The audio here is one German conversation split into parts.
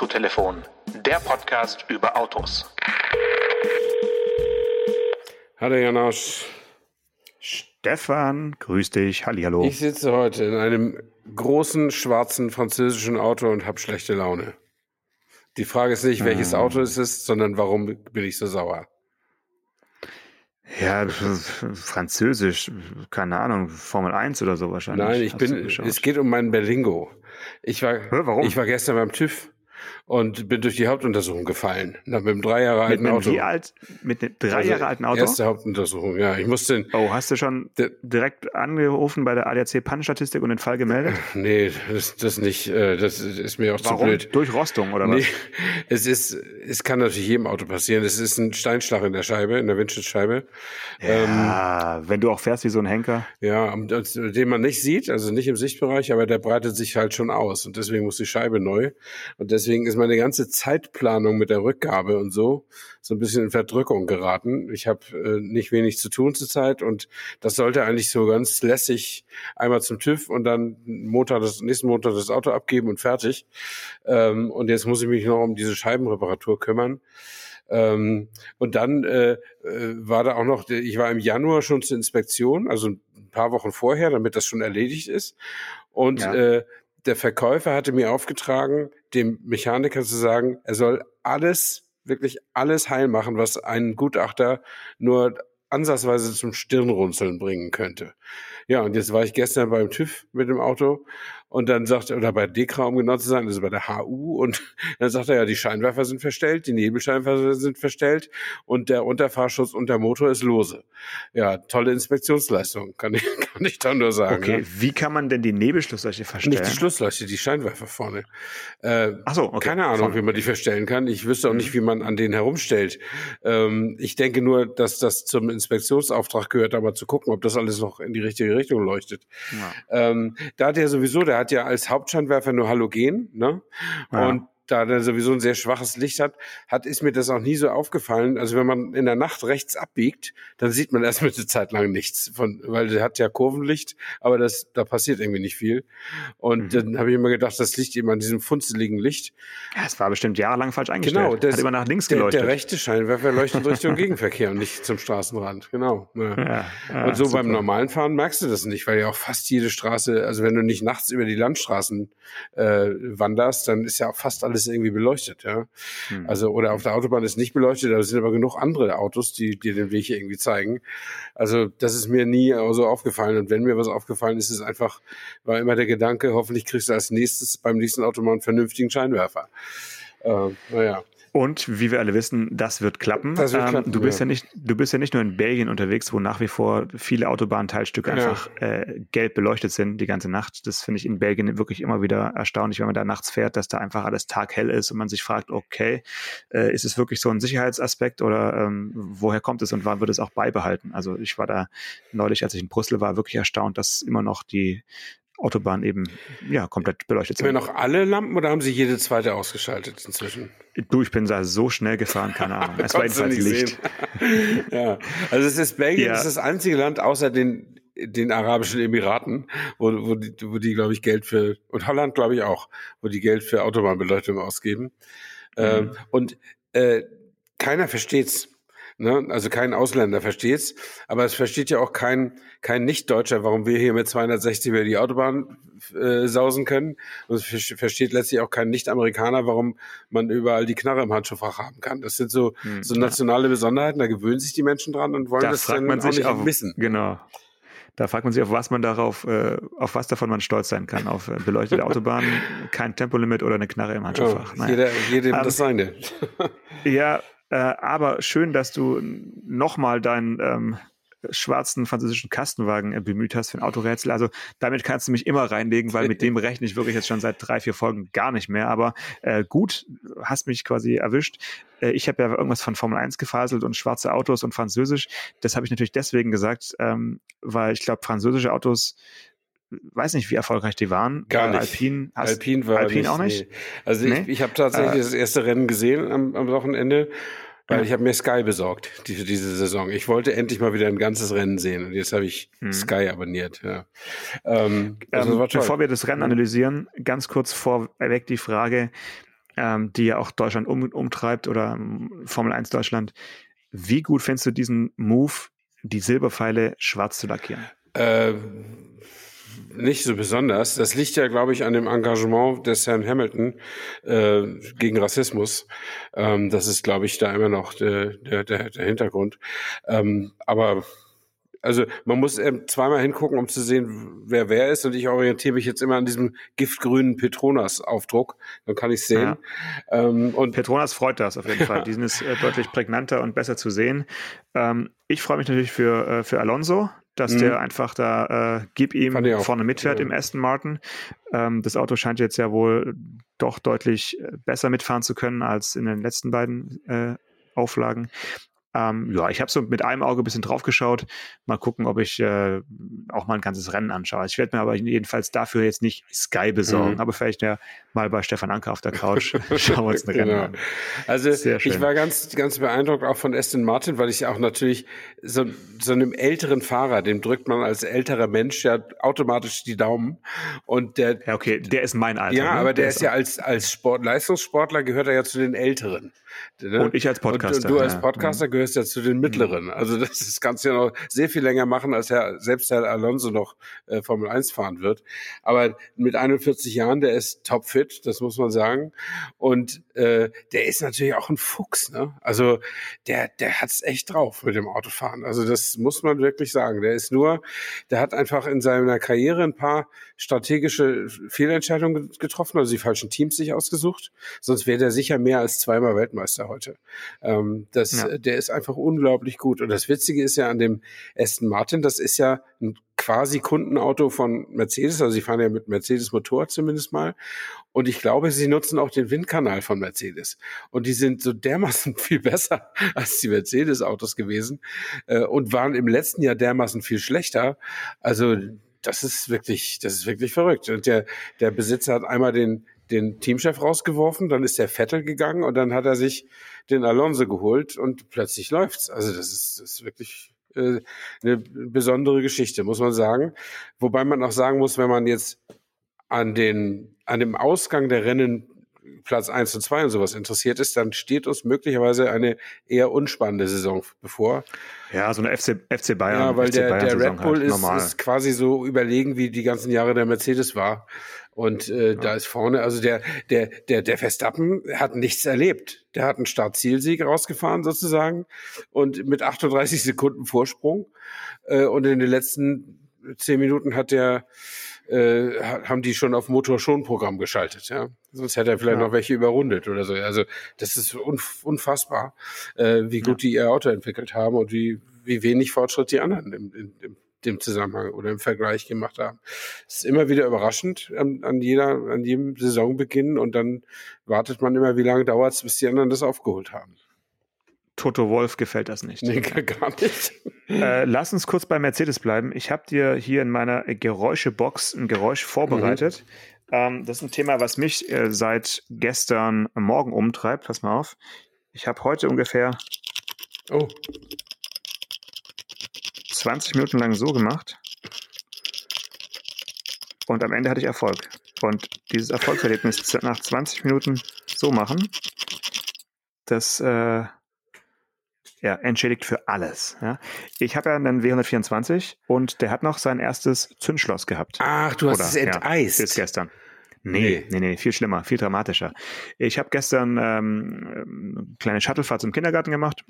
Autotelefon, der Podcast über Autos. Hallo Janosch. Stefan, grüß dich. Hallihallo. Ich sitze heute in einem großen schwarzen französischen Auto und habe schlechte Laune. Die Frage ist nicht, welches Ah. Auto es ist, sondern warum bin ich so sauer? Ja, Französisch, keine Ahnung, Formel 1 oder so wahrscheinlich. Nein, ich Hast bin, es geht um meinen Berlingo. Ich war, warum? ich war gestern beim TÜV und bin durch die Hauptuntersuchung gefallen. Na, mit einem drei Jahre mit alten Auto. wie alt? Mit einem drei Also, Jahre alten Auto? Erste Hauptuntersuchung, ja. Ich musste, Oh, hast du schon direkt angerufen bei der ADAC Pannenstatistik und den Fall gemeldet? nee, das, das nicht, äh, das ist mir auch zu Warum? blöd. Durch Rostung oder Nee, was? es ist, es kann natürlich jedem Auto passieren. Es ist ein Steinschlag in der Scheibe, in der Windschutzscheibe. Ja, wenn du auch fährst wie so ein Henker. Ja, und den man nicht sieht, also nicht im Sichtbereich, aber der breitet sich halt schon aus und deswegen muss die Scheibe neu. Und deswegen ist meine ganze Zeitplanung mit der Rückgabe und so so ein bisschen in Verdrückung geraten. Ich habe äh, nicht wenig zu tun zurzeit und das sollte eigentlich so ganz lässig einmal zum TÜV und dann Montag das, nächsten Montag das Auto abgeben und fertig. Ähm, und jetzt muss ich mich noch um diese Scheibenreparatur kümmern. Ähm, und dann äh, äh, war da auch noch, ich war im Januar schon zur Inspektion, also ein paar Wochen vorher, damit das schon erledigt ist. Und Ja. äh, der Verkäufer hatte mir aufgetragen, dem Mechaniker zu sagen, er soll alles, wirklich alles heil machen, was einen Gutachter nur ansatzweise zum Stirnrunzeln bringen könnte. Ja, und jetzt war ich gestern beim TÜV mit dem Auto und dann sagte, oder bei DEKRA, um genau zu sein, also bei der HU, und dann sagt er, ja, die Scheinwerfer sind verstellt, die Nebelscheinwerfer sind verstellt und der Unterfahrschutz und der Motor ist lose. Ja, tolle Inspektionsleistung, kann ich, kann ich da nur sagen. Okay, ne? wie kann man denn die Nebelschlussleuchte verstellen? Nicht die Schlussleuchte, die Scheinwerfer vorne. Äh, Ach so, okay. Keine Ahnung, Vorne. wie man die verstellen kann. Ich wüsste auch Mhm. nicht, wie man an denen herumstellt. Ähm, ich denke nur, dass das zum Inspektionsauftrag gehört, aber zu gucken, ob das alles noch in die richtige Richtung leuchtet. Ja. Ähm, da hat er sowieso, der hat ja als Hauptscheinwerfer nur Halogen, ne? Ja. Und da der sowieso ein sehr schwaches Licht hat, hat, ist mir das auch nie so aufgefallen. Also wenn man in der Nacht rechts abbiegt, dann sieht man erstmal eine Zeit lang nichts, von, weil der hat ja Kurvenlicht, aber das, da passiert irgendwie nicht viel. Und Mhm. dann habe ich immer gedacht, das liegt eben an diesem funzeligen Licht. Ja, es war bestimmt jahrelang falsch eingestellt. Genau, das, Hat immer nach links der, geleuchtet. der rechte Scheinwerfer leuchtet Richtung Gegenverkehr und nicht zum Straßenrand. Genau. Ja. ja, ja, und so super. beim normalen Fahren merkst du das nicht, weil ja auch fast jede Straße, also wenn du nicht nachts über die Landstraßen äh, wanderst, dann ist ja auch fast alles irgendwie beleuchtet, ja. Hm. Also oder auf der Autobahn ist nicht beleuchtet, da sind aber genug andere Autos, die dir den Weg hier irgendwie zeigen. Also das ist mir nie so aufgefallen. Und wenn mir was aufgefallen ist, ist einfach, war immer der Gedanke, hoffentlich kriegst du als nächstes beim nächsten Autobahn einen vernünftigen Scheinwerfer. Äh, naja. Und wie wir alle wissen, das wird klappen. Das wird Ähm, klappen, du bist ja. ja. nicht, du bist ja nicht nur in Belgien unterwegs, wo nach wie vor viele Autobahnteilstücke Ja. einfach äh, gelb beleuchtet sind die ganze Nacht. Das finde ich in Belgien wirklich immer wieder erstaunlich, wenn man da nachts fährt, dass da einfach alles taghell ist und man sich fragt, okay, äh, ist es wirklich so ein Sicherheitsaspekt oder ähm, woher kommt es und wann wird es auch beibehalten? Also ich war da neulich, als ich in Brüssel war, wirklich erstaunt, dass immer noch die Autobahnen eben ja komplett beleuchtet Haben wir sind. noch alle Lampen oder haben sie jede zweite ausgeschaltet inzwischen? Du, ich bin da so schnell gefahren, keine Ahnung. Es war jedenfalls nicht Licht. ja, also es ist Belgien, Ja. das ist das einzige Land außer den den Arabischen Emiraten, wo, wo die, wo die glaube ich, Geld für, und Holland, glaube ich, auch, wo die Geld für Autobahnbeleuchtung ausgeben. Ähm, Mhm. und äh, keiner versteht's. Ne? Also kein Ausländer versteht's, aber es versteht ja auch kein, kein Nicht-Deutscher, warum wir hier mit 260 über die Autobahn äh, sausen können. Und es ver- versteht letztlich auch kein Nicht-Amerikaner, warum man überall die Knarre im Handschuhfach haben kann. Das sind so, Hm, so ja. nationale Besonderheiten, da gewöhnen sich die Menschen dran und wollen da das dann man auch nicht auf, wissen. genau. Da fragt man sich, auf was man darauf, äh, auf was davon man stolz sein kann. Auf äh, beleuchtete Autobahnen, kein Tempolimit oder eine Knarre im Ja, Handschuhfach. Naja. jeder, jedem Ähm, das seine. Ja, äh, aber schön, dass du nochmal deinen ähm, schwarzen französischen Kastenwagen äh, bemüht hast für ein Autorätsel. Also damit kannst du mich immer reinlegen, weil mit dem rechne ich wirklich jetzt schon seit drei, vier Folgen gar nicht mehr. Aber äh, gut, hast mich quasi erwischt. Äh, ich habe ja irgendwas von Formel 1 gefaselt und schwarze Autos und Französisch. Das habe ich natürlich deswegen gesagt, ähm, weil ich glaube, französische Autos weiß nicht, wie erfolgreich die waren. Gar nicht. Alpine, hast, Alpine war Alpine nicht, auch nicht? Nee. Also Nee? ich, ich habe tatsächlich Äh, das erste Rennen gesehen am, am Wochenende, weil Ja. ich habe mir Sky besorgt die, für diese Saison. Ich wollte endlich mal wieder ein ganzes Rennen sehen und jetzt habe ich Mhm. Sky abonniert. Ja. Ähm, also Ähm, bevor wir das Rennen analysieren, ganz kurz vorweg die Frage, ähm, die ja auch Deutschland um, umtreibt oder ähm, Formel 1 Deutschland. Wie gut findest du diesen Move, die Silberpfeile schwarz zu lackieren? Äh, nicht so besonders. Das liegt ja, glaube ich, an dem Engagement des Herrn Hamilton äh, gegen Rassismus. Ähm, das ist, glaube ich, da immer noch der, der, der Hintergrund. Ähm, aber also man muss ähm, zweimal hingucken, um zu sehen, wer wer ist. Und ich orientiere mich jetzt immer an diesem giftgrünen Petronas-Aufdruck. Dann kann ich sehen. Ja. Ähm, und Petronas freut das auf jeden Fall. Diesen ist äh, deutlich prägnanter und besser zu sehen. Ähm, ich freue mich natürlich für, äh, für Alonso, dass mhm. der einfach da, äh, gib ihm vorne mitfährt ja. im Aston Martin. Ähm, das Auto scheint jetzt ja wohl doch deutlich äh, besser mitfahren zu können als in den letzten beiden äh, Auflagen. Ähm, ja, ich habe so mit einem Auge ein bisschen drauf geschaut. Mal gucken, ob ich äh, auch mal ein ganzes Rennen anschaue. Ich werde mir aber jedenfalls dafür jetzt nicht Sky besorgen, mhm. aber vielleicht ja mal bei Stefan Anker auf der Couch schauen wir uns ein Rennen genau. an. Also ich war ganz, ganz beeindruckt auch von Aston Martin, weil ich auch natürlich so, so einem älteren Fahrer, dem drückt man als älterer Mensch ja automatisch die Daumen. Und der, ja, okay, der ist mein Alter. Ja, ne? aber der, der ist, ist ja als, als Sport, Leistungssportler gehört er ja zu den Älteren. Ne? Und ich als Podcaster. Und du als Podcaster ja. gehörst ja zu den Mittleren. Mhm. Also das, das kannst du ja noch sehr viel länger machen, als Herr, selbst Herr Alonso noch äh, Formel 1 fahren wird. Aber mit 41 Jahren, der ist topfit, das muss man sagen. Und äh, der ist natürlich auch ein Fuchs. Ne? Also der, der hat's echt drauf mit dem Autofahren. Also das muss man wirklich sagen. Der ist nur, der hat einfach in seiner Karriere ein paar strategische Fehlentscheidungen getroffen, also die falschen Teams sich ausgesucht. Sonst wäre der sicher mehr als zweimal Weltmeister heute. Ähm, das, ja. Der ist einfach unglaublich gut. Und das Witzige ist ja an dem Aston Martin, das ist ja ein quasi Kundenauto von Mercedes, also sie fahren ja mit Mercedes Motor zumindest mal. Und ich glaube, sie nutzen auch den Windkanal von Mercedes. Und die sind so dermaßen viel besser als die Mercedes-Autos gewesen äh, und waren im letzten Jahr dermaßen viel schlechter. Also das ist wirklich, das ist wirklich verrückt. Und der, der Besitzer hat einmal den, den Teamchef rausgeworfen, dann ist der Vettel gegangen und dann hat er sich den Alonso geholt und plötzlich läuft's. Also das ist, das ist wirklich äh, eine besondere Geschichte, muss man sagen. Wobei man auch sagen muss, wenn man jetzt an den, an dem Ausgang der Rennen Platz eins und zwei und sowas interessiert ist, dann steht uns möglicherweise eine eher unspannende Saison bevor. Ja, so eine FC, FC Bayern. Ja, weil FC der, der Red Bull halt, ist, ist, quasi so überlegen, wie die ganzen Jahre der Mercedes war. Und äh, ja. da ist vorne, also der, der, der, der Verstappen hat nichts erlebt. Der hat einen Start-Zielsieg rausgefahren sozusagen und mit 38 Sekunden Vorsprung. Äh, und in den letzten zehn Minuten hat der äh, haben die schon auf Motor-Schon-Programm geschaltet, ja. Sonst hätte er vielleicht ja. noch welche überrundet oder so. Also das ist unfassbar, äh, wie gut ja. die ihr Auto entwickelt haben und wie, wie wenig Fortschritt die anderen im, im, im dem Zusammenhang oder im Vergleich gemacht haben. Es ist immer wieder überraschend an, an jeder, an jedem Saisonbeginn und dann wartet man immer, wie lange dauert es, bis die anderen das aufgeholt haben. Toto Wolf gefällt das nicht. Nee, gar nicht. Äh, lass uns kurz bei Mercedes bleiben. Ich habe dir hier in meiner Geräuschebox ein Geräusch vorbereitet. Mhm. Ähm, das ist ein Thema, was mich äh, seit gestern Morgen umtreibt. Pass mal auf. Ich habe heute ungefähr oh. 20 Minuten lang so gemacht. Und am Ende hatte ich Erfolg. Und dieses Erfolgserlebnis nach 20 Minuten so machen, das äh, ja, entschädigt für alles. Ja. Ich habe ja einen W124 und der hat noch sein erstes Zündschloss gehabt. Ach, du hast Oder, es enteist. Ja, bis gestern. Nee, nee, nee, viel schlimmer, viel dramatischer. Ich habe gestern ähm, eine ähm, kleine Shuttlefahrt zum Kindergarten gemacht,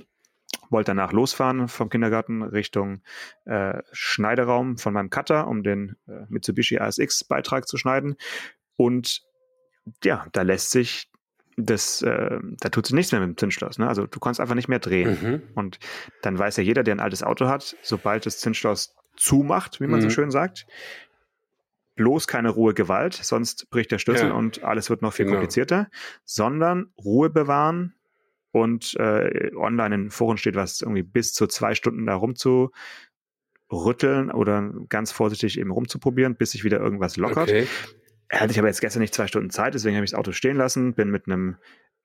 wollte danach losfahren vom Kindergarten Richtung äh, Schneideraum von meinem Cutter, um den äh, Mitsubishi ASX-Beitrag zu schneiden. Und ja, da lässt sich das, äh, da tut sich nichts mehr mit dem Zündschloss. Ne? Also du kannst einfach nicht mehr drehen. Mhm. Und dann weiß ja jeder, der ein altes Auto hat, sobald das Zündschloss zumacht, wie man mhm. so schön sagt, bloß keine Ruhe Gewalt, sonst bricht der Schlüssel ja. und alles wird noch viel genau. komplizierter, sondern Ruhe bewahren und äh, online in Foren steht was irgendwie bis zu zwei Stunden da rumzu rütteln oder ganz vorsichtig eben rumzuprobieren, bis sich wieder irgendwas lockert. Okay hatte ich aber jetzt gestern nicht zwei Stunden Zeit, deswegen habe ich das Auto stehen lassen, bin mit einem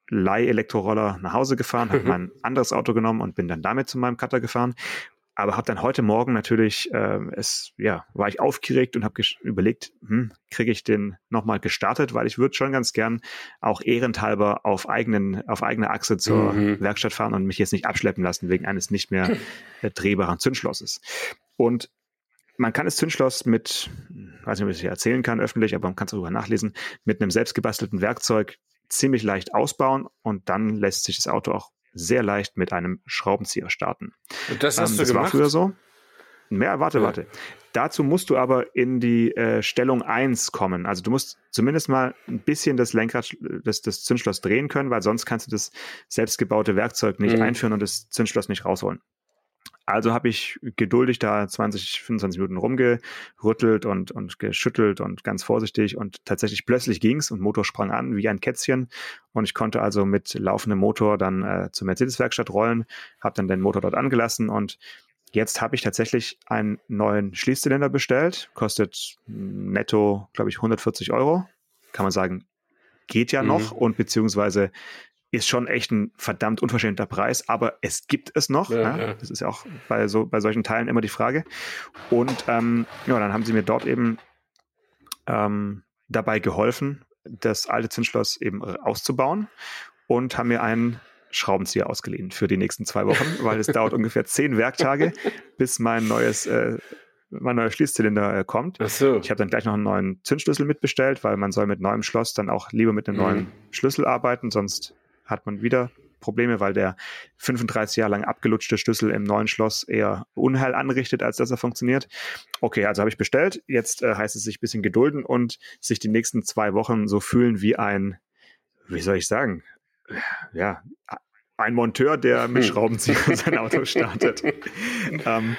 Leih-Elektroroller nach Hause gefahren, habe mein anderes Auto genommen und bin dann damit zu meinem Cutter gefahren. aber habe dann heute Morgen natürlich, äh, es ja, war ich aufgeregt und habe überlegt, hm, kriege ich den nochmal gestartet, weil ich würde schon ganz gern auch ehrenthalber auf eigenen, auf eigener Achse zur mhm. Werkstatt fahren und mich jetzt nicht abschleppen lassen wegen eines nicht mehr äh, drehbaren Zündschlosses. Und man kann das Zündschloss mit, weiß nicht, ob ich das erzählen kann öffentlich, aber man kann es darüber nachlesen, mit einem selbstgebastelten Werkzeug ziemlich leicht ausbauen und dann lässt sich das Auto auch sehr leicht mit einem Schraubenzieher starten. Und das hast ähm, du das gemacht? war früher so. Mehr, warte, ja. warte. Dazu musst du aber in die äh, Stellung 1 kommen. Also du musst zumindest mal ein bisschen das Lenkrad, das, das Zündschloss drehen können, weil sonst kannst du das selbstgebaute Werkzeug nicht mhm. einführen und das Zündschloss nicht rausholen. Also habe ich geduldig da 20, 25 Minuten rumgerüttelt und, und geschüttelt und ganz vorsichtig. Und tatsächlich plötzlich ging's und Motor sprang an wie ein Kätzchen. Und ich konnte also mit laufendem Motor dann äh, zur Mercedes-Werkstatt rollen, habe dann den Motor dort angelassen. Und jetzt habe ich tatsächlich einen neuen Schließzylinder bestellt, kostet netto, glaube ich, 140 Euro. Kann man sagen, geht ja mhm. noch. Und beziehungsweise ist schon echt ein verdammt unverschämter Preis, aber es gibt es noch. Ja, ja. Das ist ja auch bei, so, bei solchen Teilen immer die Frage. Und ähm, ja, dann haben sie mir dort eben ähm, dabei geholfen, das alte Zündschloss eben auszubauen und haben mir einen Schraubenzieher ausgeliehen für die nächsten zwei Wochen, weil es dauert ungefähr zehn Werktage, bis mein neues äh, mein neuer Schließzylinder äh, kommt. Ach so. Ich habe dann gleich noch einen neuen Zündschlüssel mitbestellt, weil man soll mit neuem Schloss dann auch lieber mit einem mhm. neuen Schlüssel arbeiten, sonst hat man wieder Probleme, weil der 35 Jahre lang abgelutschte Schlüssel im neuen Schloss eher Unheil anrichtet, als dass er funktioniert. Okay, also habe ich bestellt. Jetzt äh, heißt es sich ein bisschen gedulden und sich die nächsten zwei Wochen so fühlen wie ein, wie soll ich sagen, ja, ein Monteur, der mit. Schraubenzieher sein Auto startet. ähm,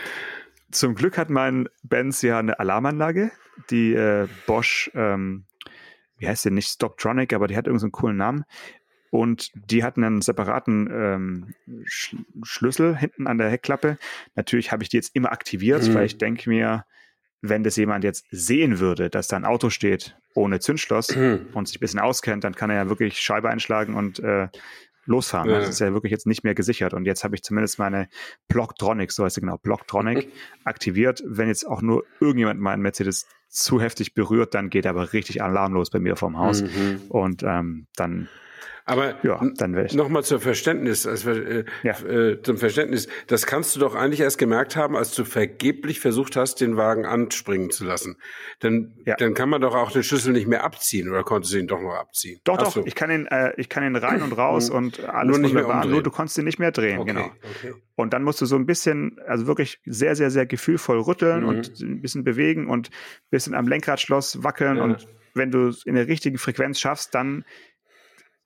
zum Glück hat mein Benz ja eine Alarmanlage, die äh, Bosch, ähm, wie heißt die, nicht Stoptronic, aber die hat irgendeinen so coolen Namen. Und die hatten einen separaten ähm, Sch Schlüssel hinten an der Heckklappe. Natürlich habe ich die jetzt immer aktiviert, mhm. weil ich denke mir, wenn das jemand jetzt sehen würde, dass da ein Auto steht ohne Zündschloss mhm. und sich ein bisschen auskennt, dann kann er ja wirklich Scheibe einschlagen und äh, losfahren. Ja. Das ist ja wirklich jetzt nicht mehr gesichert. Und jetzt habe ich zumindest meine Blocktronic, so heißt sie genau, Blocktronic, aktiviert. Wenn jetzt auch nur irgendjemand meinen Mercedes zu heftig berührt, dann geht aber richtig alarmlos bei mir vom Haus. Mhm. Und ähm, dann aber ja. Nochmal zur Verständnis, also, äh, ja. äh, zum Verständnis. Das kannst du doch eigentlich erst gemerkt haben, als du vergeblich versucht hast, den Wagen anspringen zu lassen. Dann, ja. dann kann man doch auch den Schlüssel nicht mehr abziehen oder konntest du ihn doch noch abziehen? Doch, Ach doch. So. Ich kann ihn, äh, ich kann ihn rein und raus mhm. und alles nur nicht mehr umdrehen. Nur du konntest ihn nicht mehr drehen, okay. genau. Okay. Und dann musst du so ein bisschen, also wirklich sehr, sehr, sehr gefühlvoll rütteln mhm. und ein bisschen bewegen und ein bisschen am Lenkradschloss wackeln ja. und wenn du es in der richtigen Frequenz schaffst, dann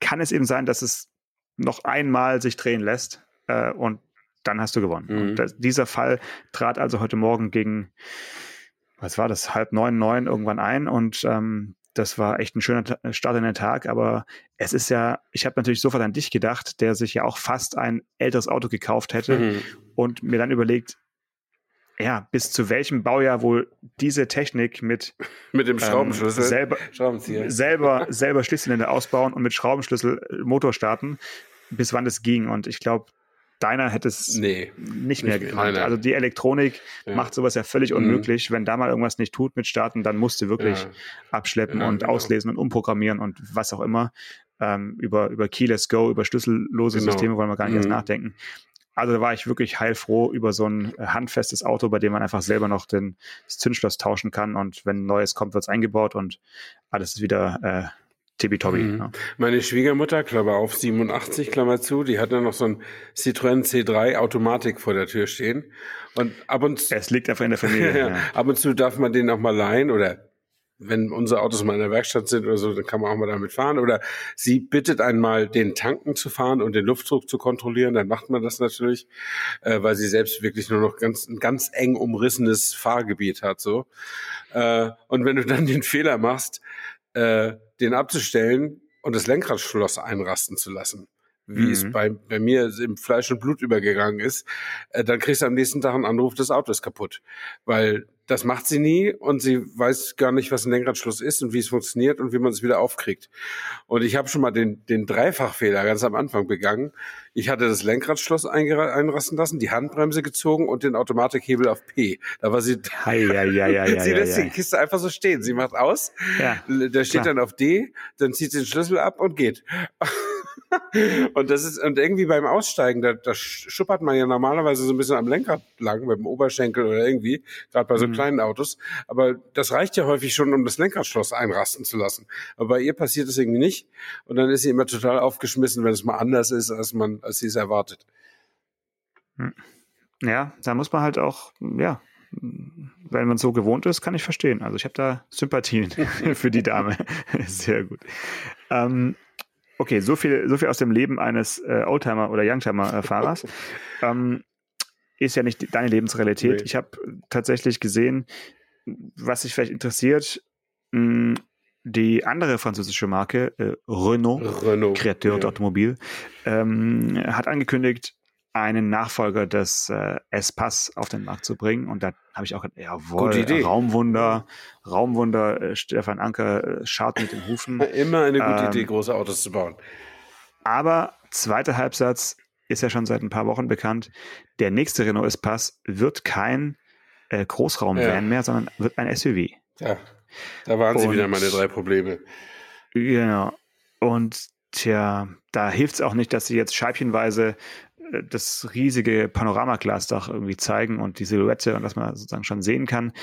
kann es eben sein, dass es noch einmal sich drehen lässt äh, und dann hast du gewonnen. Mhm. Und das, dieser Fall trat also heute Morgen gegen, was war das, halb neun, neun irgendwann ein und ähm, das war echt ein schöner Start in den Tag, aber es ist ja, ich habe natürlich sofort an dich gedacht, der sich ja auch fast ein älteres Auto gekauft hätte mhm. und mir dann überlegt, ja, bis zu welchem Baujahr wohl diese Technik mit, mit dem ähm, Schraubenschlüssel ähm, selber, selber, selber Schließzylinder ausbauen und mit Schraubenschlüssel äh, Motor starten, bis wann das ging. Und ich glaube, deiner hätte es nee, nicht mehr gekannt. Also die Elektronik ja. macht sowas ja völlig mhm. unmöglich. Mhm. Wenn da mal irgendwas nicht tut mit Starten, dann musst du wirklich ja. abschleppen ja, und genau. auslesen und umprogrammieren und was auch immer. Ähm, über, über Keyless Go, über schlüssellose genau. Systeme wollen wir gar nicht mhm. erst nachdenken. Also da war ich wirklich heilfroh über so ein äh, handfestes Auto, bei dem man einfach selber noch den, das Zündschloss tauschen kann und wenn ein neues kommt, wird es eingebaut und alles ist wieder äh, tippitoppi. Mhm. Ja. Meine Schwiegermutter, Klammer auf 87, Klammer zu, die hat dann noch so ein Citroën C3 Automatik vor der Tür stehen und ab und zu... Es liegt einfach in der Familie. ja. Ab und zu darf man den auch mal leihen oder wenn unsere Autos mal in der Werkstatt sind oder so, dann kann man auch mal damit fahren. Oder sie bittet einmal, den Tanken zu fahren und den Luftdruck zu kontrollieren, dann macht man das natürlich, äh, weil sie selbst wirklich nur noch ganz, ein ganz eng umrissenes Fahrgebiet hat. so. Äh, und wenn du dann den Fehler machst, äh, den abzustellen und das Lenkradschloss einrasten zu lassen, wie mhm. es bei, bei mir im Fleisch und Blut übergegangen ist, äh, dann kriegst du am nächsten Tag einen Anruf, das Auto ist kaputt. Weil das macht sie nie und sie weiß gar nicht, was ein Lenkradschluss ist und wie es funktioniert und wie man es wieder aufkriegt. Und ich habe schon mal den, den Dreifachfehler ganz am Anfang begangen. Ich hatte das Lenkradschloss einrasten lassen, die Handbremse gezogen und den Automatikhebel auf P. Da war sie, ja, ja, ja, ja, sie ja, lässt ja. die Kiste einfach so stehen. Sie macht aus, Ja, der steht klar. dann auf D, dann zieht sie den Schlüssel ab und geht. und das ist, und irgendwie beim Aussteigen, da, da schuppert man ja normalerweise so ein bisschen am Lenkrad lang, mit dem Oberschenkel oder irgendwie, gerade bei so Mhm. kleinen Autos. Aber das reicht ja häufig schon, um das Lenkradschloss einrasten zu lassen. Aber bei ihr passiert das irgendwie nicht. Und dann ist sie immer total aufgeschmissen, wenn es mal anders ist, als man, als sie es erwartet. Ja, da muss man halt auch, ja, wenn man so gewohnt ist, kann ich verstehen. Also ich habe da Sympathien für die Dame. Sehr gut. Ähm, okay, so viel, so viel aus dem Leben eines äh, Oldtimer- oder Youngtimer-Fahrers. ähm, ist ja nicht deine Lebensrealität. Nee. Ich habe tatsächlich gesehen, was dich vielleicht interessiert, mh, die andere französische Marke, äh, Renault, Renault. Kreateur Ja. d'Automobile, ähm, hat angekündigt, einen Nachfolger des äh, S-Pass auf den Markt zu bringen. Und da habe ich auch gedacht, jawohl, Idee. Raumwunder, Raumwunder, äh, Stefan Anker äh, schaut mit den Hufen. Immer eine gute Ähm, Idee, große Autos zu bauen. Aber zweiter Halbsatz ist ja schon seit ein paar Wochen bekannt. Der nächste Renault S-Pass wird kein äh, Großraumvan Ja. mehr, sondern wird ein SUV. Ja, da waren sie Und- wieder meine drei Probleme. Genau. Und tja, da hilft es auch nicht, dass sie jetzt scheibchenweise äh, das riesige Panoramaglasdach irgendwie zeigen und die Silhouette und was man sozusagen schon sehen kann.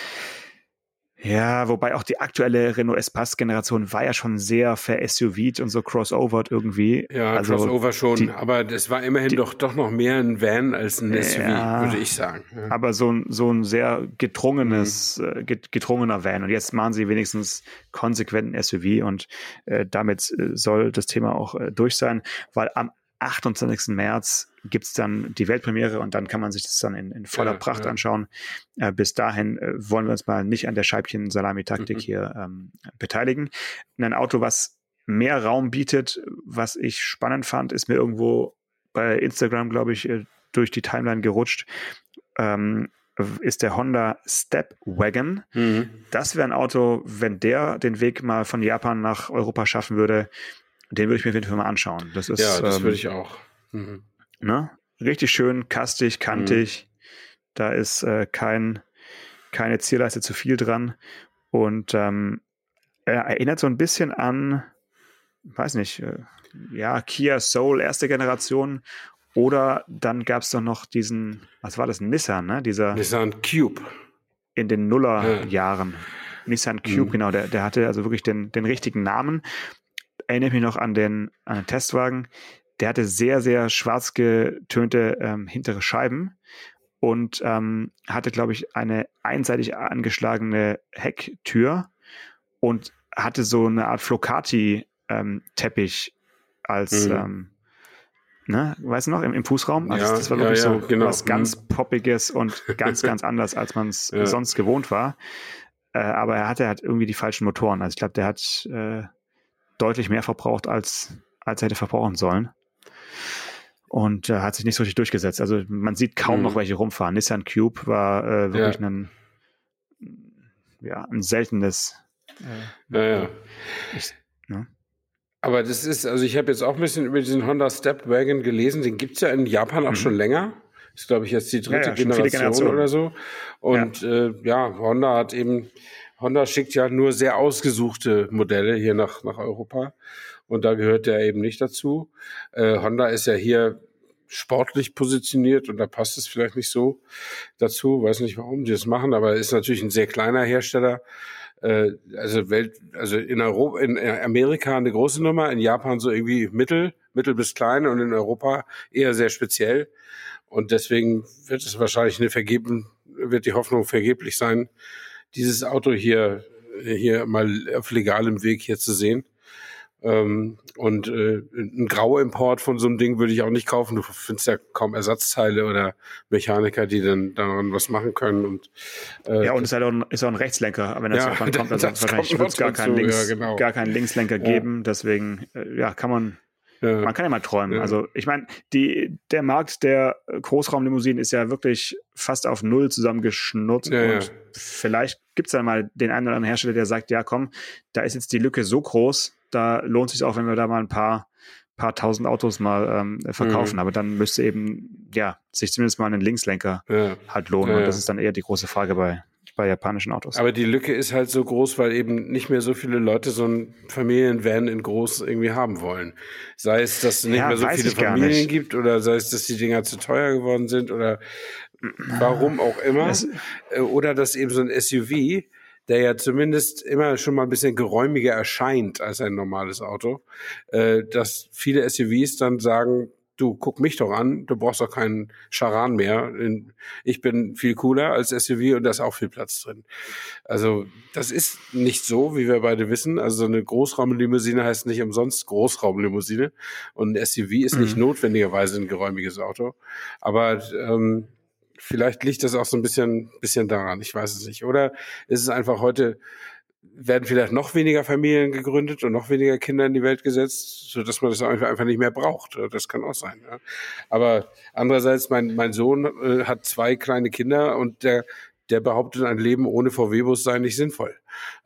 Ja, wobei auch die aktuelle Renault S-Pass-Generation war ja schon sehr ver-SUVt und so crossovered irgendwie. Ja, also, Crossover schon, die- aber das war immerhin die- doch, doch noch mehr ein Van als ein SUV, Ja. würde ich sagen. Ja. aber so ein, so ein sehr gedrungenes, äh, get- gedrungener Van. Und jetzt machen sie wenigstens konsequent ein SUV und äh, damit äh, soll das Thema auch äh, durch sein, weil am 28. März gibt's dann die Weltpremiere und dann kann man sich das dann in, in voller Ja, Pracht ja. anschauen. Äh, bis dahin äh, wollen wir uns mal nicht an der Scheibchen-Salami-Taktik Mhm. hier ähm, beteiligen. Ein Auto, was mehr Raum bietet, was ich spannend fand, ist mir irgendwo bei Instagram, glaube ich, äh, durch die Timeline gerutscht, ähm, ist der Honda Step Wagon. Mhm. Das wäre ein Auto, wenn der den Weg mal von Japan nach Europa schaffen würde, den würde ich mir auf jeden Fall mal anschauen. Das ist Ja, das ähm, würde ich auch. Mhm. ne? richtig schön, kastig, kantig. Da ist äh, kein, keine Zierleiste zu viel dran. Und ähm, er erinnert so ein bisschen an, weiß nicht, äh, ja, Kia Soul, erste Generation. Oder dann gab es doch noch diesen, was war das, Nissan, ne? Dieser Nissan Cube. in den Nullerjahren. Nissan Cube, Mhm. genau, der, der hatte also wirklich den, den richtigen Namen. Erinnere mich noch an den, an den Testwagen. Der hatte sehr, sehr schwarz getönte ähm, hintere Scheiben und ähm, hatte, glaube ich, eine einseitig angeschlagene Hecktür und hatte so eine Art Flocati-Teppich als, Mhm. ähm, ne, weißt du noch, im, im Fußraum? Also Ja, das war ja, wirklich ja, so genau. was ganz Poppiges und ganz, ganz anders, als man es Ja. sonst gewohnt war. Äh, aber er hatte halt irgendwie die falschen Motoren. Also ich glaube, der hat äh, deutlich mehr verbraucht, als, als er hätte verbrauchen sollen. Und äh, hat sich nicht so richtig durchgesetzt. Also man sieht kaum Mhm. noch welche rumfahren. Nissan Cube war äh, wirklich ein, ja, ein seltenes. Äh, Naja. Ich- ne? Aber das ist, also ich habe jetzt auch ein bisschen über diesen Honda Stepwagon gelesen. Den gibt's ja in Japan auch Mhm. schon länger. Ist, glaube ich, jetzt die dritte Ja, ja, Generation Generationen. oder so. Und ja. Äh, ja, Honda hat eben, Honda schickt ja nur sehr ausgesuchte Modelle hier nach, nach Europa. Und da gehört der eben nicht dazu. Äh, Honda ist ja hier sportlich positioniert und da passt es vielleicht nicht so dazu. Weiß nicht, warum die das machen, aber ist natürlich ein sehr kleiner Hersteller. Äh, also Welt, also in Europa, in Amerika eine große Nummer, in Japan so irgendwie mittel, mittel bis klein und in Europa eher sehr speziell. Und deswegen wird es wahrscheinlich eine vergeben, wird die Hoffnung vergeblich sein, dieses Auto hier, hier mal auf legalem Weg hier zu sehen. Ähm, und äh, ein Grauimport von so einem Ding würde ich auch nicht kaufen. Du findest ja kaum Ersatzteile oder Mechaniker, die dann daran was machen können. Und, äh, ja, und es ist halt auch ein, ist auch ein Rechtslenker. Aber wenn das Ja, kommt, wahrscheinlich kommt wird es gar, keinen Links, ja, genau. gar keinen Linkslenker Ja. geben. Deswegen, äh, ja, kann man Ja. Man kann ja mal träumen. Ja. Also ich meine, der Markt der Großraumlimousinen ist ja wirklich fast auf null zusammengeschnurrt. Ja, und vielleicht gibt es dann mal den einen oder anderen Hersteller, der sagt, ja komm, da ist jetzt die Lücke so groß, da lohnt sich auch, wenn wir da mal ein paar paar tausend Autos mal ähm, verkaufen, mhm. aber dann müsste eben ja sich zumindest mal einen Linkslenker halt lohnen. Und das ist dann eher die große Frage bei bei japanischen Autos. Aber die Lücke ist halt so groß, weil eben nicht mehr so viele Leute so ein Familienvan in groß irgendwie haben wollen. Sei es, dass es nicht ja, mehr so viele Familien gibt oder sei es, dass die Dinger zu teuer geworden sind oder warum auch immer. Das, äh, oder dass eben so ein SUV, der ja zumindest immer schon mal ein bisschen geräumiger erscheint als ein normales Auto, äh, dass viele SUVs dann sagen, du guck mich doch an, du brauchst doch keinen Charan mehr. Ich bin viel cooler als SUV und da ist auch viel Platz drin. Also das ist nicht so, wie wir beide wissen. Also eine Großraumlimousine heißt nicht umsonst Großraumlimousine und ein SUV ist mhm. nicht notwendigerweise ein geräumiges Auto. Aber ähm, vielleicht liegt das auch so ein bisschen, bisschen daran. Ich weiß es nicht. Oder ist es einfach heute werden vielleicht noch weniger Familien gegründet und noch weniger Kinder in die Welt gesetzt, so dass man das einfach nicht mehr braucht. Das kann auch sein. Ja. Aber andererseits, mein, mein Sohn äh, hat zwei kleine Kinder und der, der behauptet, ein Leben ohne VW-Bus sei nicht sinnvoll.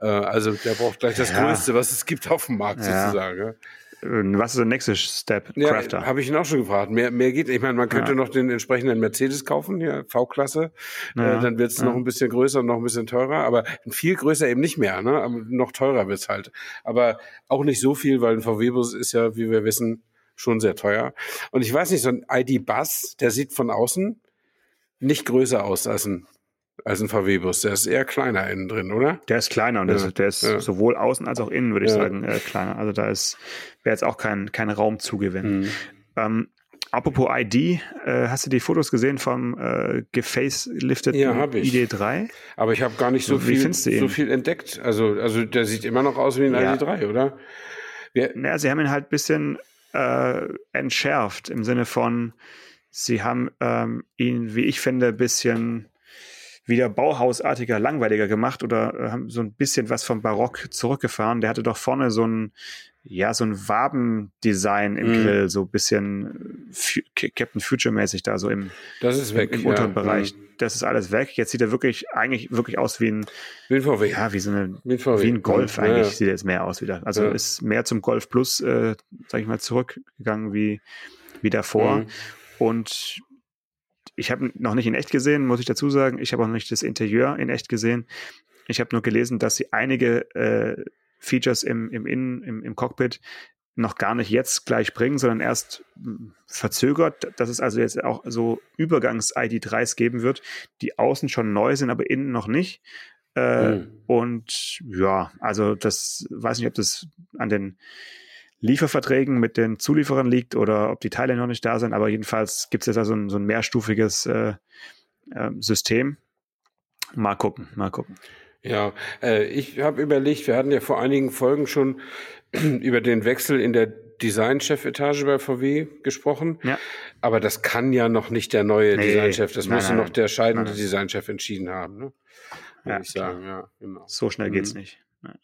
Äh, also der braucht gleich das ja. Größte, was es gibt auf dem Markt ja. sozusagen. Ja. Was ist der nächste Step? Crafter. Ja, habe ich ihn auch schon gefragt. Mehr, mehr geht. Ich meine, man könnte ja. noch den entsprechenden Mercedes kaufen, ja, V-Klasse. Ja. Äh, dann wird es ja. noch ein bisschen größer und noch ein bisschen teurer, aber viel größer eben nicht mehr. Ne? Aber noch teurer wird's halt. Aber auch nicht so viel, weil ein VW-Bus ist ja, wie wir wissen, schon sehr teuer. Und ich weiß nicht, so ein ID-Bus, der sieht von außen nicht größer aus als ein als ein VW-Bus. Der ist eher kleiner innen drin, oder? Der ist kleiner und ja. der ist ja. sowohl außen als auch innen, würde ich ja. sagen, äh, kleiner. Also da ist wäre jetzt auch kein, kein Raumzugewinn. Mhm. Ähm, apropos ID, äh, hast du die Fotos gesehen vom äh, gefacelifteten ja, ID3? Aber ich habe gar nicht so Wie viel, so viel entdeckt. Also, also der sieht immer noch aus wie ein ID3, oder? Wir naja, sie haben ihn halt ein bisschen äh, entschärft im Sinne von, sie haben ähm, ihn, wie ich finde, ein bisschen wieder Bauhausartiger, langweiliger gemacht oder äh, haben so ein bisschen was vom Barock zurückgefahren. Der hatte doch vorne so ein, ja, so ein Wabendesign im mm. Grill, so ein bisschen äh, Captain Future-mäßig da so im, das ist weg, im, im unteren ja. Bereich. Mm. Das ist alles weg. Jetzt sieht er wirklich, eigentlich wirklich aus wie ein, wie ein VW. Ja, wie so eine, wie ein. Wie ein Golf eigentlich ja, ja. sieht er jetzt mehr aus wieder. Also ist mehr zum Golf Plus, äh, sag ich mal, zurückgegangen wie, wie davor. Mm. Und ich habe noch nicht in echt gesehen, muss ich dazu sagen. Ich habe auch noch nicht das Interieur in echt gesehen. Ich habe nur gelesen, dass sie einige äh, Features im, im Innen, im, im Cockpit noch gar nicht jetzt gleich bringen, sondern erst hm, verzögert, dass es also jetzt auch so Übergangs-ID3s geben wird, die außen schon neu sind, aber innen noch nicht. Äh, mhm. Und ja, also das weiß nicht, ob das an den Lieferverträgen mit den Zulieferern liegt oder ob die Teile noch nicht da sind, aber jedenfalls gibt es jetzt also ein, so ein mehrstufiges äh, äh, System. Mal gucken, mal gucken. Ja, äh, ich habe überlegt, wir hatten ja vor einigen Folgen schon über den Wechsel in der Designchefetage bei VW gesprochen. Ja. Aber das kann ja noch nicht der neue nee, Designchef, das müsste noch der scheidende Designchef entschieden haben. Ne? Ja, ich sagen. ja, genau. So schnell geht's mhm. nicht. Ja.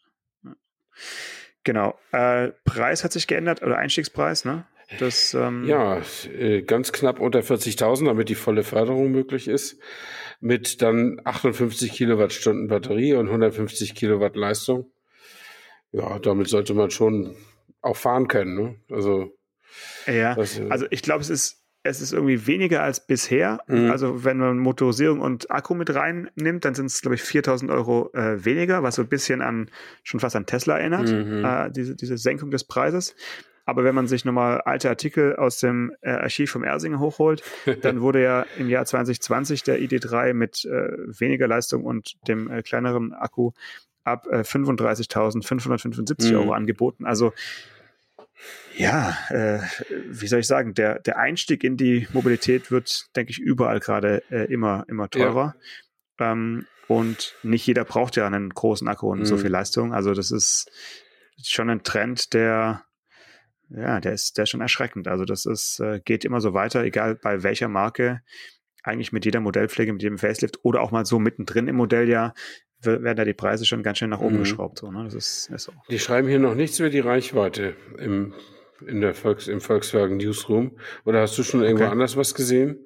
Genau. Äh, Preis hat sich geändert, oder Einstiegspreis, ne? Das, ähm ja, äh, ganz knapp unter 40.000, damit die volle Förderung möglich ist. Mit dann 58 Kilowattstunden Batterie und 150 Kilowatt Leistung. Ja, damit sollte man schon auch fahren können. Ne? Also, ja, das, äh also ich glaube, es ist es ist irgendwie weniger als bisher. Mhm. Also wenn man Motorisierung und Akku mit reinnimmt, dann sind es, glaube ich, 4000 Euro äh, weniger, was so ein bisschen an, schon fast an Tesla erinnert, mhm. äh, diese, diese Senkung des Preises. Aber wenn man sich nochmal alte Artikel aus dem äh, Archiv vom Ersinger hochholt, dann wurde ja im Jahr 2020 der ID3 mit äh, weniger Leistung und dem äh, kleineren Akku ab äh, 35.575 mhm. Euro angeboten. Also ja, äh, wie soll ich sagen, der, der Einstieg in die Mobilität wird, denke ich, überall gerade äh, immer, immer teurer. Ja. Ähm, und nicht jeder braucht ja einen großen Akku und mhm. so viel Leistung. Also das ist schon ein Trend, der, ja, der ist, der ist schon erschreckend. Also das ist, äh, geht immer so weiter, egal bei welcher Marke, eigentlich mit jeder Modellpflege, mit jedem Facelift oder auch mal so mittendrin im Modelljahr werden da die Preise schon ganz schön nach oben mhm. geschraubt. So, ne? das ist, ist so. Die schreiben hier noch nichts über die Reichweite im in der Volks, im Volkswagen Newsroom. Oder hast du schon irgendwo okay. anders was gesehen?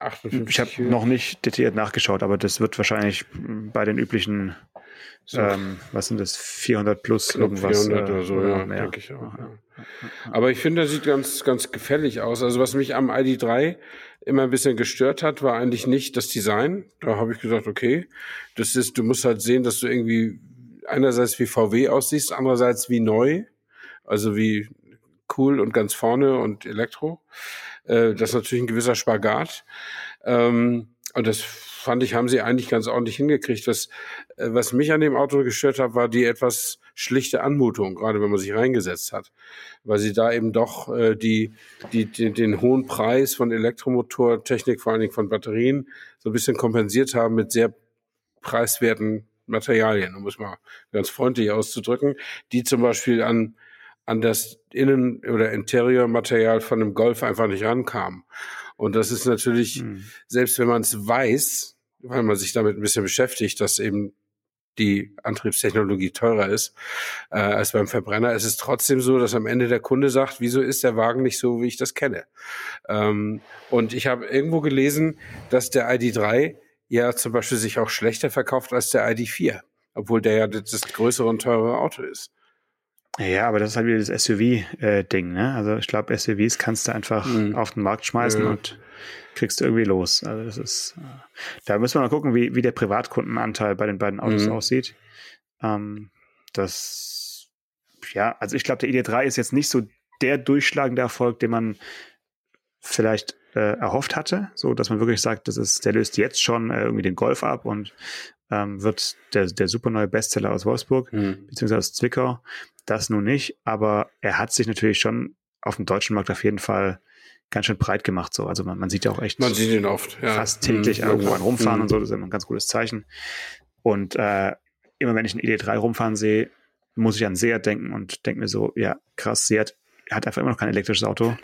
58 ich habe noch nicht detailliert nachgeschaut, aber das wird wahrscheinlich bei den üblichen, so. ähm, was sind das, 400 plus Knapp irgendwas. 400 oder so, äh, ja, mehr. denke ich auch. Ja. Aber ich finde, das sieht ganz, ganz gefällig aus. Also was mich am ID3 immer ein bisschen gestört hat, war eigentlich nicht das Design. Da habe ich gesagt, okay, das ist, du musst halt sehen, dass du irgendwie einerseits wie VW aussiehst, andererseits wie neu, also wie cool und ganz vorne und Elektro. Äh, das ist natürlich ein gewisser Spagat. Ähm, und das fand ich, haben sie eigentlich ganz ordentlich hingekriegt. Was, äh, was mich an dem Auto gestört hat, war die etwas schlichte Anmutung, gerade wenn man sich reingesetzt hat. Weil sie da eben doch äh, die, die, die, den hohen Preis von Elektromotortechnik, vor allen Dingen von Batterien, so ein bisschen kompensiert haben mit sehr preiswerten Materialien, um es mal ganz freundlich auszudrücken, die zum Beispiel an an das Innen- oder Interiormaterial von einem Golf einfach nicht rankamen. Und das ist natürlich, mhm. selbst wenn man es weiß, weil man sich damit ein bisschen beschäftigt, dass eben die Antriebstechnologie teurer ist äh, als beim Verbrenner, ist es trotzdem so, dass am Ende der Kunde sagt, wieso ist der Wagen nicht so, wie ich das kenne? Ähm, und ich habe irgendwo gelesen, dass der ID3 ja zum Beispiel sich auch schlechter verkauft als der ID4, obwohl der ja das größere und teurere Auto ist. Ja, aber das ist halt wieder das SUV-Ding, ne? Also ich glaube, SUVs kannst du einfach mhm. auf den Markt schmeißen ja. und kriegst du irgendwie los. Also das ist, äh, da müssen wir mal gucken, wie, wie der Privatkundenanteil bei den beiden Autos mhm. aussieht. Ähm, das, ja, also ich glaube, der ID3 ist jetzt nicht so der durchschlagende Erfolg, den man vielleicht äh, erhofft hatte, so dass man wirklich sagt, das ist, der löst jetzt schon äh, irgendwie den Golf ab und ähm, wird der, der super neue Bestseller aus Wolfsburg, mhm. beziehungsweise aus Zwickau. Das nun nicht, aber er hat sich natürlich schon auf dem deutschen Markt auf jeden Fall ganz schön breit gemacht. So. Also man, man sieht ja auch echt man sieht ihn oft, ja. fast täglich mhm. irgendwo an rumfahren mhm. und so, das ist immer ein ganz gutes Zeichen. Und äh, immer wenn ich einen ID3 rumfahren sehe, muss ich an Seat denken und denke mir so, ja, krass, Seat er hat einfach immer noch kein elektrisches Auto.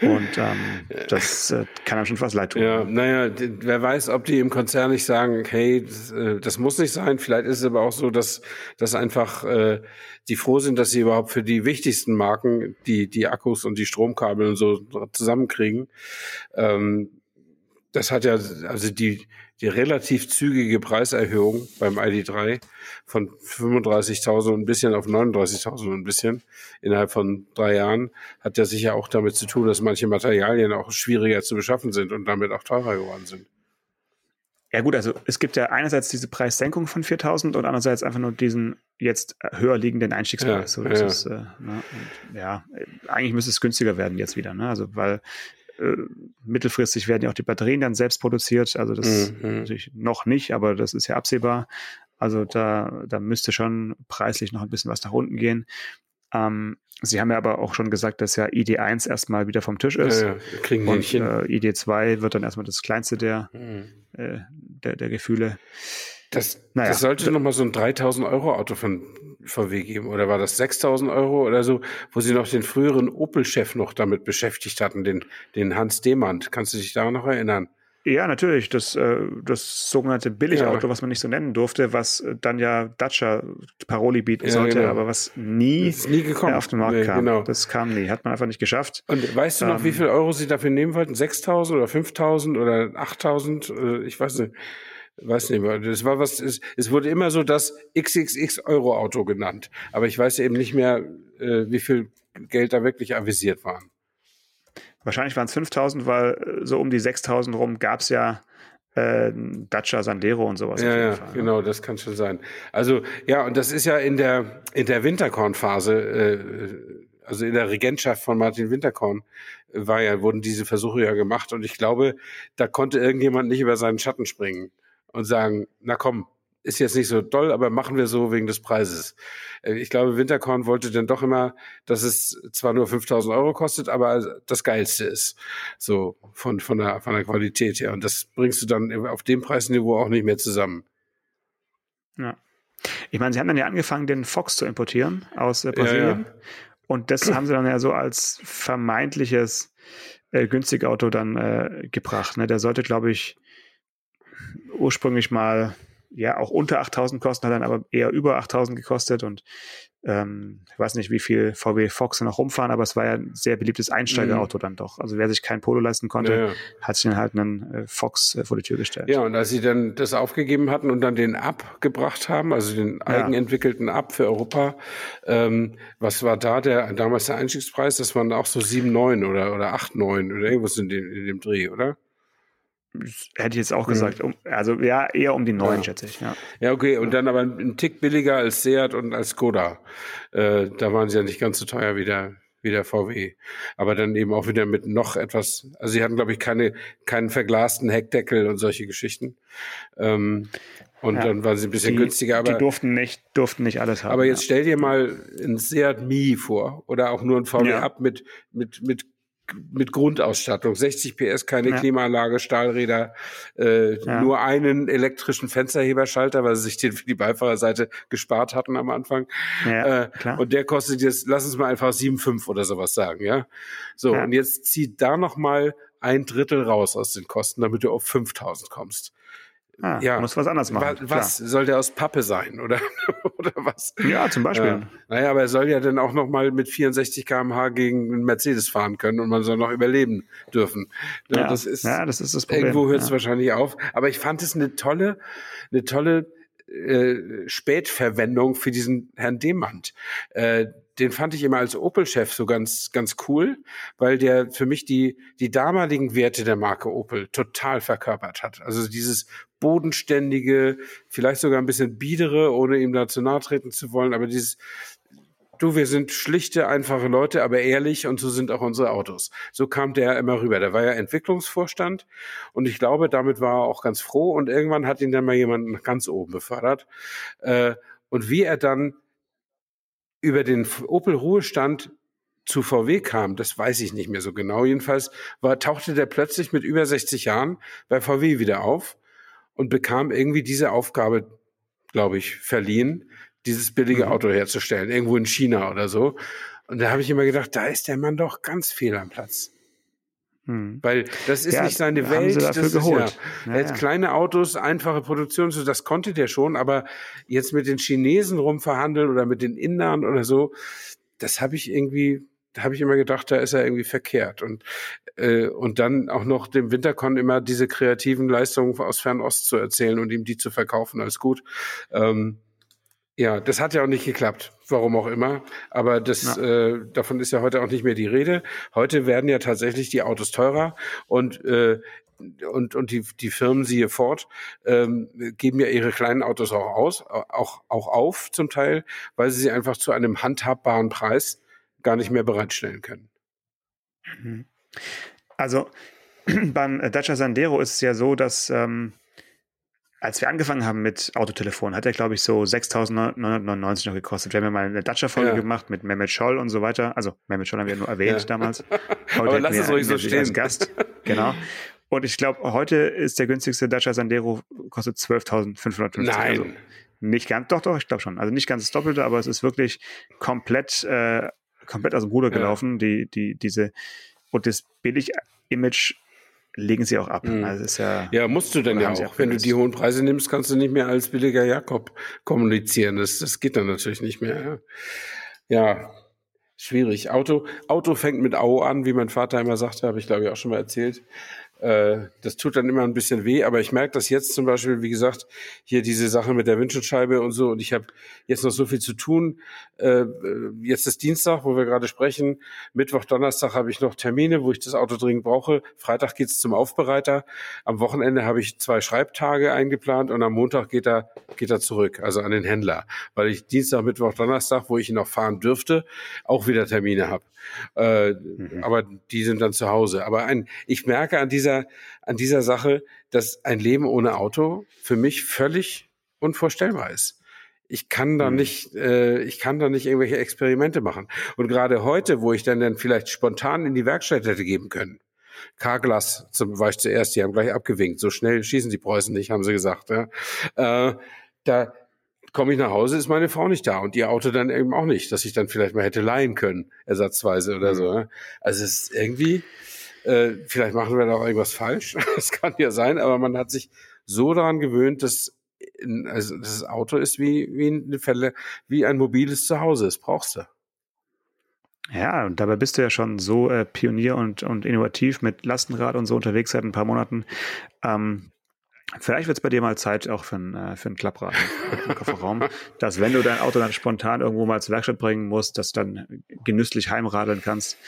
Und ähm, das äh, kann einem schon fast leid tun. Ja, naja, wer weiß, ob die im Konzern nicht sagen, hey, das, äh, das muss nicht sein. Vielleicht ist es aber auch so, dass, dass einfach äh, die froh sind, dass sie überhaupt für die wichtigsten Marken die, die Akkus und die Stromkabel und so zusammenkriegen. Ähm, das hat ja, also die, die relativ zügige Preiserhöhung beim ID3 von 35.000 und ein bisschen auf 39.000 und ein bisschen innerhalb von drei Jahren hat ja sicher auch damit zu tun, dass manche Materialien auch schwieriger zu beschaffen sind und damit auch teurer geworden sind. Ja gut, also es gibt ja einerseits diese Preissenkung von 4.000 und andererseits einfach nur diesen jetzt höher liegenden Einstiegspreis. Ja, so, ja. Ist, äh, ne, ja, eigentlich müsste es günstiger werden jetzt wieder, ne? Also weil äh, mittelfristig werden ja auch die Batterien dann selbst produziert. Also das mhm. natürlich noch nicht, aber das ist ja absehbar. Also da, da müsste schon preislich noch ein bisschen was nach unten gehen. Ähm, Sie haben ja aber auch schon gesagt, dass ja ID1 erstmal wieder vom Tisch ist. Ja, ja. Kriegen und äh, ID2 wird dann erstmal das kleinste der, mhm. äh, der, der Gefühle. Das, naja. das sollte noch mal so ein 3000 Euro Auto von VW geben oder war das 6000 Euro oder so, wo sie noch den früheren Opel-Chef noch damit beschäftigt hatten, den, den Hans Demand. Kannst du dich daran noch erinnern? Ja, natürlich. Das, äh, das sogenannte Billigauto, ja. was man nicht so nennen durfte, was äh, dann ja Dacia Paroli bieten ja, sollte, genau. aber was nie, nie gekommen. auf den Markt nee, kam. Genau. Das kam nie. Hat man einfach nicht geschafft. Und weißt du noch, ähm, wie viel Euro sie dafür nehmen wollten? 6.000 oder 5.000 oder 8.000? Ich weiß nicht. Weiß nicht mehr. Das war was, es, es wurde immer so das XXX Euro Auto genannt. Aber ich weiß eben nicht mehr, äh, wie viel Geld da wirklich avisiert waren. Wahrscheinlich waren es 5000, weil äh, so um die 6000 rum gab es ja äh, Dacia Sandero und sowas. Ja, ja Fall, ne? genau, das kann schon sein. Also ja, und das ist ja in der in der Winterkorn-Phase, äh, also in der Regentschaft von Martin Winterkorn, war ja wurden diese Versuche ja gemacht und ich glaube, da konnte irgendjemand nicht über seinen Schatten springen und sagen, na komm, ist jetzt nicht so toll, aber machen wir so wegen des Preises. Äh, ich glaube, Winterkorn wollte dann doch immer, dass es zwar nur 5000 Euro kostet, aber das Geilste ist. So von, von, der, von der Qualität her. Und das bringst du dann auf dem Preisniveau auch nicht mehr zusammen. Ja. Ich meine, sie haben dann ja angefangen, den Fox zu importieren aus äh, Brasilien. Ja, ja. Und das haben sie dann ja so als vermeintliches äh, günstige Auto dann äh, gebracht. Ne? Der sollte, glaube ich, ursprünglich mal ja auch unter 8000 kosten, hat dann aber eher über 8000 gekostet und ähm, ich weiß nicht, wie viel VW Fox noch rumfahren, aber es war ja ein sehr beliebtes Einsteigerauto mhm. dann doch. Also wer sich kein Polo leisten konnte, ja, ja. hat sich dann halt einen äh, Fox äh, vor die Tür gestellt. Ja, und als sie dann das aufgegeben hatten und dann den Up gebracht haben, also den eigenentwickelten Up für Europa, ähm, was war da der damals der Einstiegspreis? Das waren auch so 7,9 oder, oder 8,9 oder irgendwas in dem, in dem Dreh, oder? Hätte ich jetzt auch gesagt. Um, also ja, eher um die neuen, ja. schätze ich. Ja. ja, okay. Und dann aber ein Tick billiger als Seat und als Skoda. Äh, da waren sie ja nicht ganz so teuer wie der, wie der VW. Aber dann eben auch wieder mit noch etwas, also sie hatten, glaube ich, keine, keinen verglasten Heckdeckel und solche Geschichten. Ähm, und ja, dann waren sie ein bisschen die, günstiger. Aber, die durften nicht, durften nicht alles haben. Aber jetzt stell dir mal ein Seat Mii vor oder auch nur ein VW ja. Up mit, mit, mit mit Grundausstattung, 60 PS, keine ja. Klimaanlage, Stahlräder, äh, ja. nur einen elektrischen Fensterheberschalter, weil sie sich den für die Beifahrerseite gespart hatten am Anfang. Ja, äh, klar. Und der kostet jetzt, lass uns mal einfach 7,5 oder sowas sagen, ja. So, und jetzt zieht da noch mal ein Drittel raus aus den Kosten, damit du auf 5000 kommst. Ah, ja, muss was anderes machen. Was, was soll der aus Pappe sein oder oder was? Ja, zum Beispiel. Äh, naja, aber er soll ja dann auch noch mal mit 64 km/h gegen einen Mercedes fahren können und man soll noch überleben dürfen. Ja, das ist ja, das ist das Problem. Irgendwo hört es ja. wahrscheinlich auf. Aber ich fand es eine tolle, eine tolle äh, Spätverwendung für diesen Herrn Demand. Äh, den fand ich immer als Opel-Chef so ganz, ganz cool, weil der für mich die, die damaligen Werte der Marke Opel total verkörpert hat. Also dieses bodenständige, vielleicht sogar ein bisschen biedere, ohne ihm da zu nahe treten zu wollen, aber dieses, du, wir sind schlichte, einfache Leute, aber ehrlich und so sind auch unsere Autos. So kam der immer rüber. Der war ja Entwicklungsvorstand und ich glaube, damit war er auch ganz froh und irgendwann hat ihn dann mal jemand ganz oben befördert. Äh, und wie er dann über den Opel Ruhestand zu VW kam, das weiß ich nicht mehr so genau. Jedenfalls war, tauchte der plötzlich mit über 60 Jahren bei VW wieder auf und bekam irgendwie diese Aufgabe, glaube ich, verliehen, dieses billige mhm. Auto herzustellen, irgendwo in China oder so. Und da habe ich immer gedacht, da ist der Mann doch ganz fehl am Platz. Hm. Weil das ist ja, nicht seine Welt. das ist geholt. ja, ja, ja. kleine Autos, einfache Produktion, so das konnte der schon, aber jetzt mit den Chinesen rumverhandeln oder mit den Indern oder so, das habe ich irgendwie, da habe ich immer gedacht, da ist er irgendwie verkehrt. Und, äh, und dann auch noch dem Wintercon immer diese kreativen Leistungen aus Fernost zu erzählen und ihm die zu verkaufen als gut. Ähm, ja, das hat ja auch nicht geklappt, warum auch immer. Aber das, ja. äh, davon ist ja heute auch nicht mehr die Rede. Heute werden ja tatsächlich die Autos teurer und äh, und, und die, die Firmen, siehe Ford, ähm, geben ja ihre kleinen Autos auch aus, auch, auch auf zum Teil, weil sie sie einfach zu einem handhabbaren Preis gar nicht mehr bereitstellen können. Mhm. Also beim Dacia Sandero ist es ja so, dass ähm, als wir angefangen haben mit Autotelefon, hat er, glaube ich, so 6.999 noch gekostet. Wir haben ja mal eine Dacia-Folge ja. gemacht mit Mehmet Scholl und so weiter. Also Mehmet Scholl haben wir ja nur erwähnt ja. damals. Heute Aber lass es ruhig so stehen. Als Gast. Genau. Und ich glaube, heute ist der günstigste Dacia Sandero kostet 12.550. Nein. Also nicht ganz, doch, doch, ich glaube schon. Also nicht ganz das Doppelte, aber es ist wirklich komplett, äh, komplett aus dem Ruder gelaufen. Ja. Die, die, diese, und das Billig-Image legen sie auch ab. Mhm. Also ist ja, ja, musst du dann ja auch. Wenn du die hohen Preise nimmst, kannst du nicht mehr als billiger Jakob kommunizieren. Das, das geht dann natürlich nicht mehr. Ja. ja. Schwierig. Auto, Auto fängt mit Au an, wie mein Vater immer sagte, habe ich glaube ich auch schon mal erzählt. Äh, das tut dann immer ein bisschen weh, aber ich merke das jetzt zum Beispiel, wie gesagt, hier diese Sache mit der Windschutzscheibe und so und ich habe jetzt noch so viel zu tun. Äh, jetzt ist Dienstag, wo wir gerade sprechen. Mittwoch, Donnerstag habe ich noch Termine, wo ich das Auto dringend brauche. Freitag geht's zum Aufbereiter. Am Wochenende habe ich zwei Schreibtage eingeplant und am Montag geht er, geht er zurück, also an den Händler, weil ich Dienstag, Mittwoch, Donnerstag, wo ich ihn noch fahren dürfte, auch wieder Termine habe. Äh, mhm. Aber die sind dann zu Hause. Aber ein, ich merke an dieser, an dieser Sache, dass ein Leben ohne Auto für mich völlig unvorstellbar ist. Ich kann da mhm. nicht, äh, ich kann da nicht irgendwelche Experimente machen. Und gerade heute, wo ich dann dann vielleicht spontan in die Werkstatt hätte geben können, Carglass zum, war ich zuerst, die haben gleich abgewinkt. So schnell schießen die Preußen nicht, haben sie gesagt. Ja. Äh, da, komme ich nach Hause, ist meine Frau nicht da und ihr Auto dann eben auch nicht, dass ich dann vielleicht mal hätte leihen können, ersatzweise oder so. Ne? Also es ist irgendwie, äh, vielleicht machen wir da auch irgendwas falsch, das kann ja sein, aber man hat sich so daran gewöhnt, dass also das Auto ist wie, wie eine Fälle, wie ein mobiles Zuhause, das brauchst du. Ja, und dabei bist du ja schon so äh, Pionier und, und innovativ mit Lastenrad und so unterwegs seit ein paar Monaten. Ähm, vielleicht wird es bei dir mal Zeit auch für ein, äh, für ein Klapprad im Kofferraum, dass wenn du dein Auto dann spontan irgendwo mal zur Werkstatt bringen musst, dass du dann genüsslich heimradeln kannst.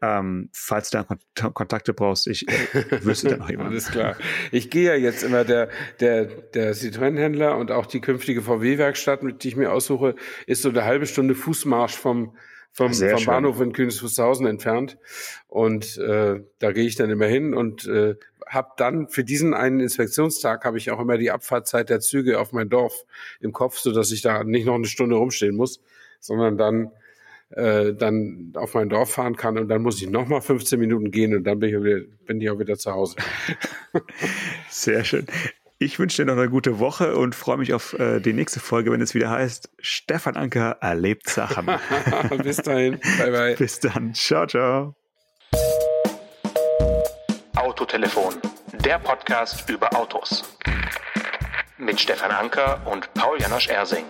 Ähm, falls du dann Kontakte brauchst, ich äh, wüsste dann noch jemanden. Alles klar. Ich gehe ja jetzt immer der, der, der Citroën-Händler und auch die künftige VW-Werkstatt, mit die ich mir aussuche, ist so eine halbe Stunde Fußmarsch vom, vom, vom Bahnhof in Königswusterhausen entfernt. Und äh, da gehe ich dann immer hin und äh, habe dann für diesen einen Inspektionstag habe ich auch immer die Abfahrtzeit der Züge auf mein Dorf im Kopf, so dass ich da nicht noch eine Stunde rumstehen muss, sondern dann äh, dann auf mein Dorf fahren kann und dann muss ich noch mal 15 Minuten gehen und dann bin ich, wieder, bin ich auch wieder zu Hause. Sehr schön. Ich wünsche dir noch eine gute Woche und freue mich auf äh, die nächste Folge, wenn es wieder heißt, Stefan Anker erlebt Sachen. Bis dahin. Bye, bye. Bis dann. Ciao, ciao. Autotelefon, der Podcast über Autos. Mit Stefan Anker und Paul Janosch Ersing.